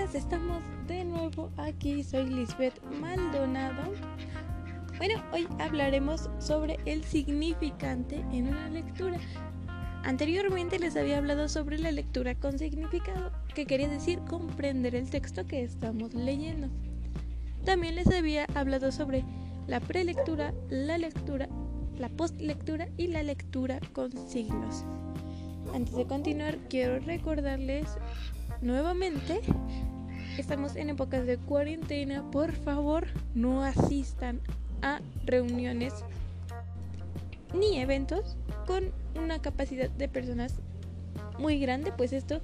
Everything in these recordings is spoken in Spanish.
estamos de nuevo aquí. Soy Lisbeth Maldonado. Bueno, hoy hablaremos sobre el significante en una lectura. Anteriormente les había hablado sobre la lectura con significado, que quería decir comprender el texto que estamos leyendo. También les había hablado sobre la prelectura, la lectura, la postlectura y la lectura con signos. Antes de continuar, quiero recordarles nuevamente, estamos en épocas de cuarentena, por favor no asistan a reuniones ni eventos con una capacidad de personas muy grande, pues esto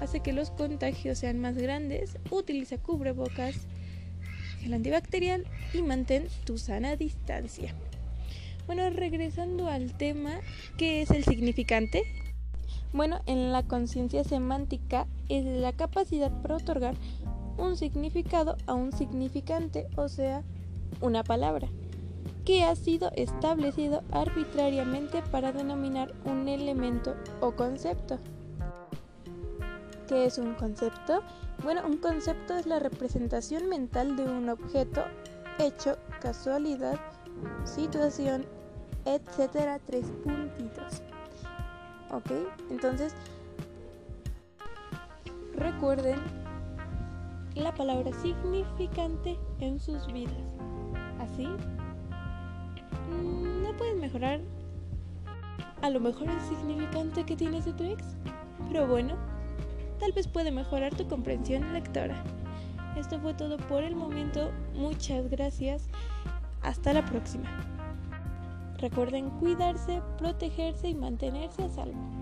hace que los contagios sean más grandes. Utiliza cubrebocas, gel antibacterial y mantén tu sana distancia. Bueno, regresando al tema, ¿qué es el significante? Bueno, en la conciencia semántica es la capacidad para otorgar un significado a un significante, o sea, una palabra, que ha sido establecido arbitrariamente para denominar un elemento o concepto. ¿Qué es un concepto? Bueno, un concepto es la representación mental de un objeto, hecho, casualidad, situación, etcétera, tres puntitos. ¿Ok? Entonces, recuerden la palabra significante en sus vidas. Así, mm, no puedes mejorar a lo mejor el significante que tienes de tu ex, pero bueno, tal vez puede mejorar tu comprensión lectora. Esto fue todo por el momento. Muchas gracias. Hasta la próxima. Recuerden cuidarse, protegerse y mantenerse a salvo.